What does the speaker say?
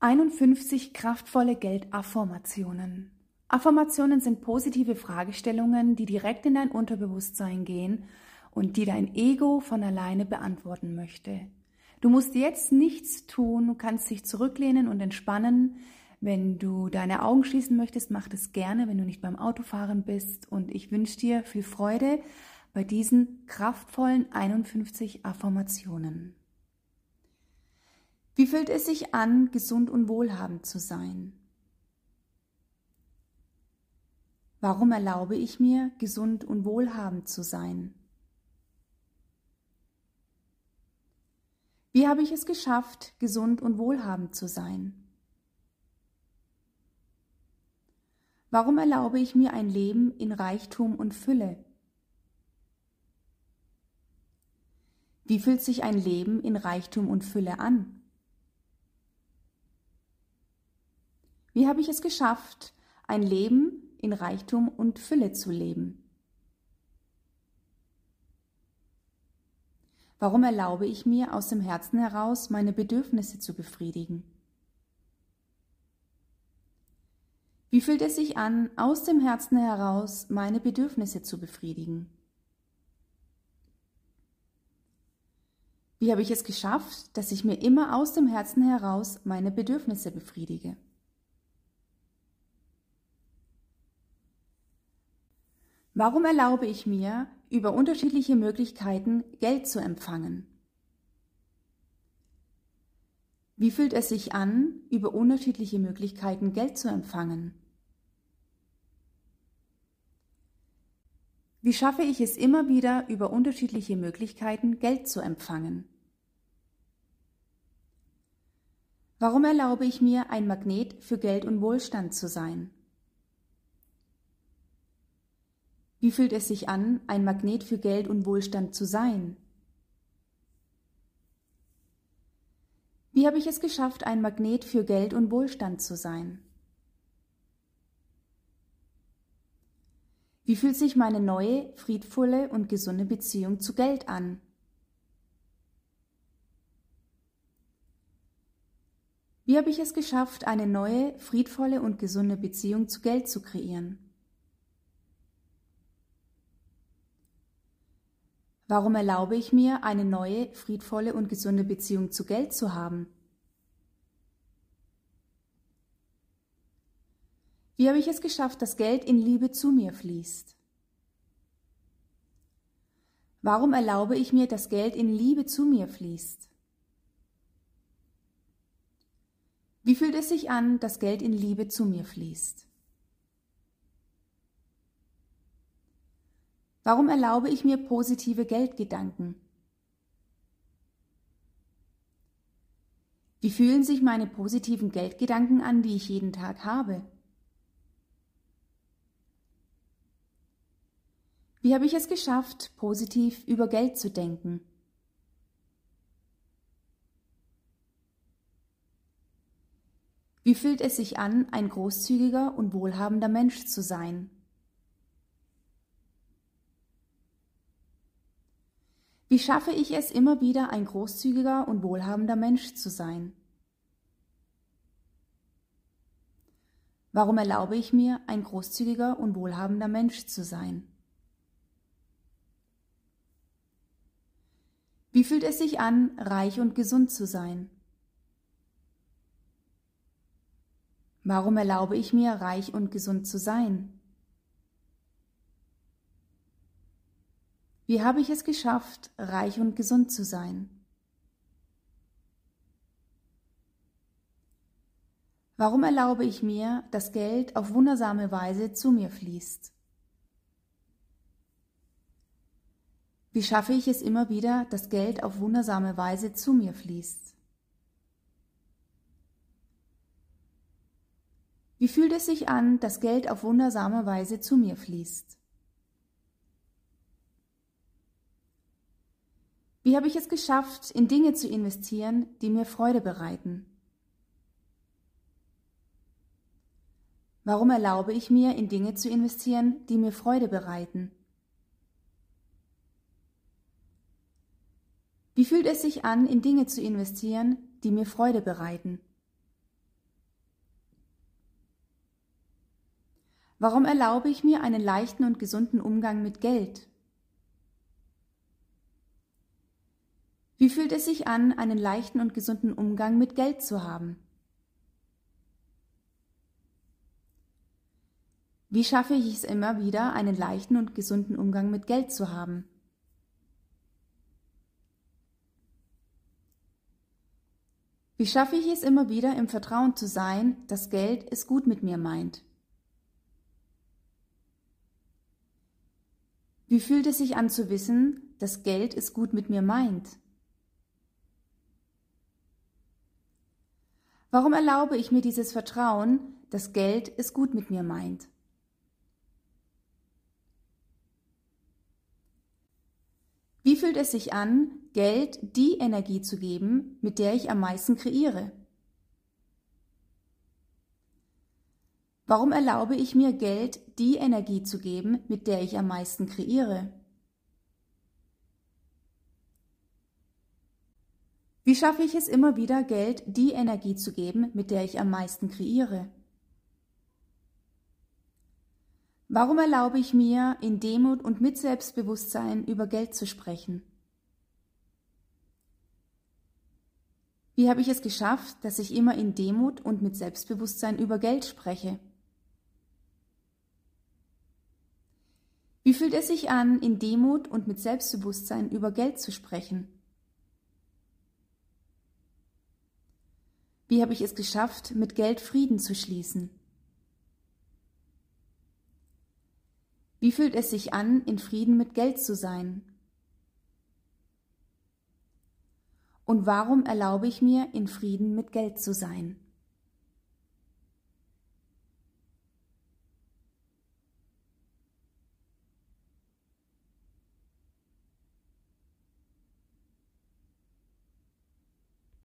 51 kraftvolle Geldaffirmationen. Affirmationen sind positive Fragestellungen, die direkt in dein Unterbewusstsein gehen und die dein Ego von alleine beantworten möchte. Du musst jetzt nichts tun, du kannst dich zurücklehnen und entspannen. Wenn du deine Augen schließen möchtest, mach das gerne, wenn du nicht beim Autofahren bist. Und ich wünsche dir viel Freude bei diesen kraftvollen 51 Affirmationen. Wie fühlt es sich an, gesund und wohlhabend zu sein? Warum erlaube ich mir, gesund und wohlhabend zu sein? Wie habe ich es geschafft, gesund und wohlhabend zu sein? Warum erlaube ich mir ein Leben in Reichtum und Fülle? Wie fühlt sich ein Leben in Reichtum und Fülle an? Wie habe ich es geschafft, ein Leben in Reichtum und Fülle zu leben? Warum erlaube ich mir aus dem Herzen heraus, meine Bedürfnisse zu befriedigen? Wie fühlt es sich an, aus dem Herzen heraus meine Bedürfnisse zu befriedigen? Wie habe ich es geschafft, dass ich mir immer aus dem Herzen heraus meine Bedürfnisse befriedige? Warum erlaube ich mir, über unterschiedliche Möglichkeiten Geld zu empfangen? Wie fühlt es sich an, über unterschiedliche Möglichkeiten Geld zu empfangen? Wie schaffe ich es immer wieder, über unterschiedliche Möglichkeiten Geld zu empfangen? Warum erlaube ich mir, ein Magnet für Geld und Wohlstand zu sein? Wie fühlt es sich an, ein Magnet für Geld und Wohlstand zu sein? Wie habe ich es geschafft, ein Magnet für Geld und Wohlstand zu sein? Wie fühlt sich meine neue, friedvolle und gesunde Beziehung zu Geld an? Wie habe ich es geschafft, eine neue, friedvolle und gesunde Beziehung zu Geld zu kreieren? Warum erlaube ich mir, eine neue, friedvolle und gesunde Beziehung zu Geld zu haben? Wie habe ich es geschafft, dass Geld in Liebe zu mir fließt? Warum erlaube ich mir, dass Geld in Liebe zu mir fließt? Wie fühlt es sich an, dass Geld in Liebe zu mir fließt? Warum erlaube ich mir positive Geldgedanken? Wie fühlen sich meine positiven Geldgedanken an, die ich jeden Tag habe? Wie habe ich es geschafft, positiv über Geld zu denken? Wie fühlt es sich an, ein großzügiger und wohlhabender Mensch zu sein? Wie schaffe ich es immer wieder, ein großzügiger und wohlhabender Mensch zu sein? Warum erlaube ich mir, ein großzügiger und wohlhabender Mensch zu sein? Wie fühlt es sich an, reich und gesund zu sein? Warum erlaube ich mir, reich und gesund zu sein? Wie habe ich es geschafft, reich und gesund zu sein? Warum erlaube ich mir, dass Geld auf wundersame Weise zu mir fließt? Wie schaffe ich es immer wieder, dass Geld auf wundersame Weise zu mir fließt? Wie fühlt es sich an, dass Geld auf wundersame Weise zu mir fließt? Wie habe ich es geschafft, in Dinge zu investieren, die mir Freude bereiten? Warum erlaube ich mir, in Dinge zu investieren, die mir Freude bereiten? Wie fühlt es sich an, in Dinge zu investieren, die mir Freude bereiten? Warum erlaube ich mir einen leichten und gesunden Umgang mit Geld? Wie fühlt es sich an, einen leichten und gesunden Umgang mit Geld zu haben? Wie schaffe ich es immer wieder, einen leichten und gesunden Umgang mit Geld zu haben? Wie schaffe ich es immer wieder, im Vertrauen zu sein, dass Geld es gut mit mir meint? Wie fühlt es sich an zu wissen, dass Geld es gut mit mir meint? Warum erlaube ich mir dieses Vertrauen, dass Geld es gut mit mir meint? Wie fühlt es sich an, Geld die Energie zu geben, mit der ich am meisten kreiere? Warum erlaube ich mir Geld die Energie zu geben, mit der ich am meisten kreiere? Wie schaffe ich es immer wieder, Geld die Energie zu geben, mit der ich am meisten kreiere? Warum erlaube ich mir, in Demut und mit Selbstbewusstsein über Geld zu sprechen? Wie habe ich es geschafft, dass ich immer in Demut und mit Selbstbewusstsein über Geld spreche? Wie fühlt es sich an, in Demut und mit Selbstbewusstsein über Geld zu sprechen? Wie habe ich es geschafft, mit Geld Frieden zu schließen? Wie fühlt es sich an, in Frieden mit Geld zu sein? Und warum erlaube ich mir, in Frieden mit Geld zu sein?